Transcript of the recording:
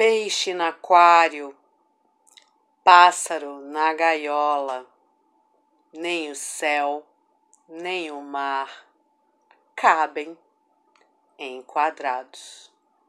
peixe no aquário, pássaro na gaiola, nem o céu, nem o mar cabem em quadrados.